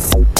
Bye.